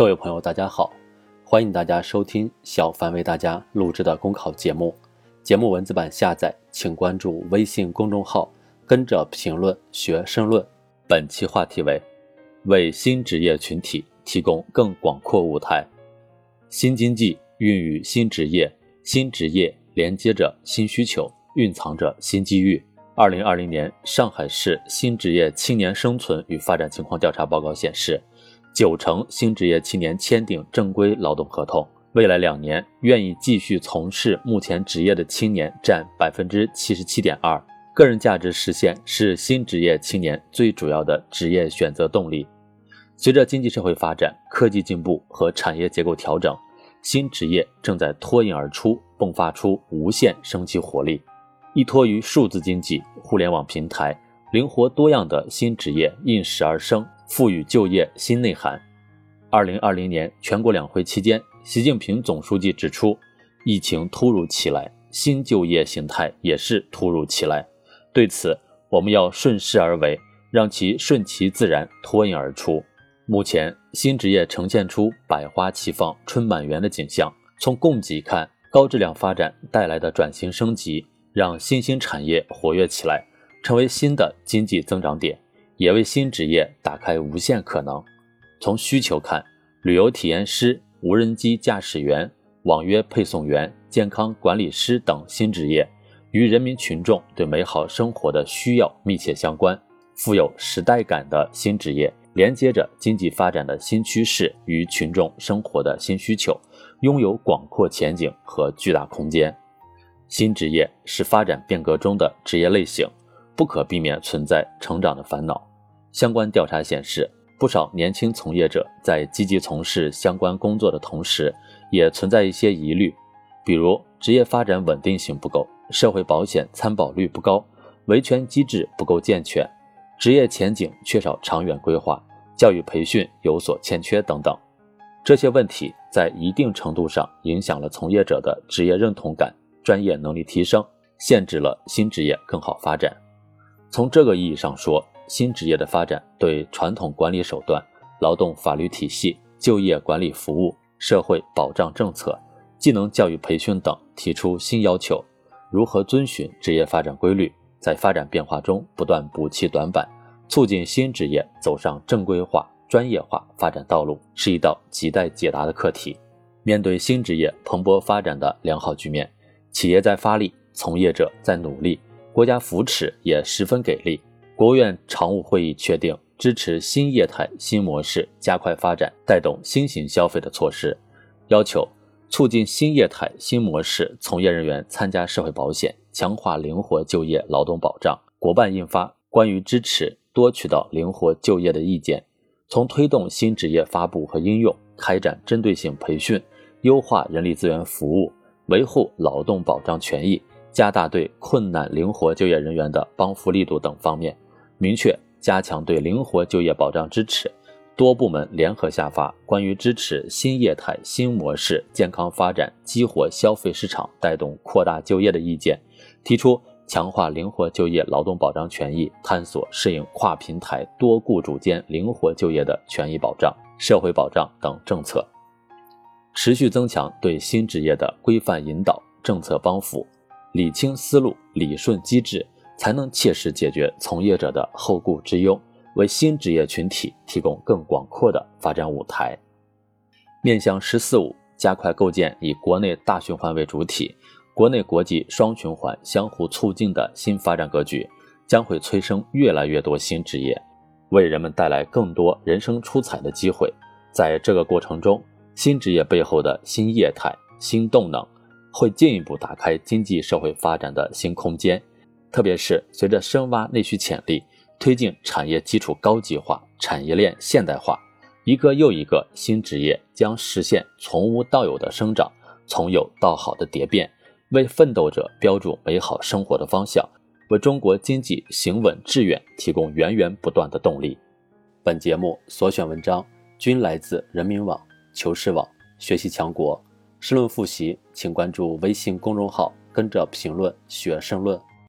各位朋友，大家好，欢迎大家收听小凡为大家录制的公考节目。节目文字版下载，请关注微信公众号，跟着评论学申论。本期话题为：为新职业群体提供更广阔舞台。新经济孕育新职业，新职业连接着新需求，蕴藏着新机遇。二零二零年上海市新职业青年生存与发展情况调查报告显示。九成新职业青年签订正规劳动合同，未来两年愿意继续从事目前职业的青年占百分之七十七点二。个人价值实现是新职业青年最主要的职业选择动力。随着经济社会发展、科技进步和产业结构调整，新职业正在脱颖而出，迸发出无限生机活力。依托于数字经济、互联网平台，灵活多样的新职业应时而生。赋予就业新内涵。二零二零年全国两会期间，习近平总书记指出，疫情突如其来，新就业形态也是突如其来。对此，我们要顺势而为，让其顺其自然，脱颖而出。目前，新职业呈现出百花齐放、春满园的景象。从供给看，高质量发展带来的转型升级，让新兴产业活跃起来，成为新的经济增长点。也为新职业打开无限可能。从需求看，旅游体验师、无人机驾驶员、网约配送员、健康管理师等新职业，与人民群众对美好生活的需要密切相关。富有时代感的新职业，连接着经济发展的新趋势与群众生活的新需求，拥有广阔前景和巨大空间。新职业是发展变革中的职业类型，不可避免存在成长的烦恼。相关调查显示，不少年轻从业者在积极从事相关工作的同时，也存在一些疑虑，比如职业发展稳定性不够、社会保险参保率不高、维权机制不够健全、职业前景缺少长远规划、教育培训有所欠缺等等。这些问题在一定程度上影响了从业者的职业认同感、专业能力提升，限制了新职业更好发展。从这个意义上说，新职业的发展对传统管理手段、劳动法律体系、就业管理服务、社会保障政策、技能教育培训等提出新要求。如何遵循职业发展规律，在发展变化中不断补齐短板，促进新职业走上正规化、专业化发展道路，是一道亟待解答的课题。面对新职业蓬勃发展的良好局面，企业在发力，从业者在努力，国家扶持也十分给力。国务院常务会议确定支持新业态新模式加快发展、带动新型消费的措施，要求促进新业态新模式从业人员参加社会保险，强化灵活就业劳动保障。国办印发关于支持多渠道灵活就业的意见，从推动新职业发布和应用、开展针对性培训、优化人力资源服务、维护劳动保障权益、加大对困难灵活就业人员的帮扶力度等方面。明确加强对灵活就业保障支持，多部门联合下发关于支持新业态新模式健康发展、激活消费市场、带动扩大就业的意见，提出强化灵活就业劳动保障权益，探索适应跨平台多雇主间灵活就业的权益保障、社会保障等政策，持续增强对新职业的规范引导、政策帮扶，理清思路、理顺机制。才能切实解决从业者的后顾之忧，为新职业群体提供更广阔的发展舞台。面向“十四五”，加快构建以国内大循环为主体、国内国际双循环相互促进的新发展格局，将会催生越来越多新职业，为人们带来更多人生出彩的机会。在这个过程中，新职业背后的新业态、新动能，会进一步打开经济社会发展的新空间。特别是随着深挖内需潜力，推进产业基础高级化、产业链现代化，一个又一个新职业将实现从无到有的生长，从有到好的蝶变，为奋斗者标注美好生活的方向，为中国经济行稳致远提供源源不断的动力。本节目所选文章均来自人民网、求是网、学习强国。申论复习，请关注微信公众号，跟着评论学申论。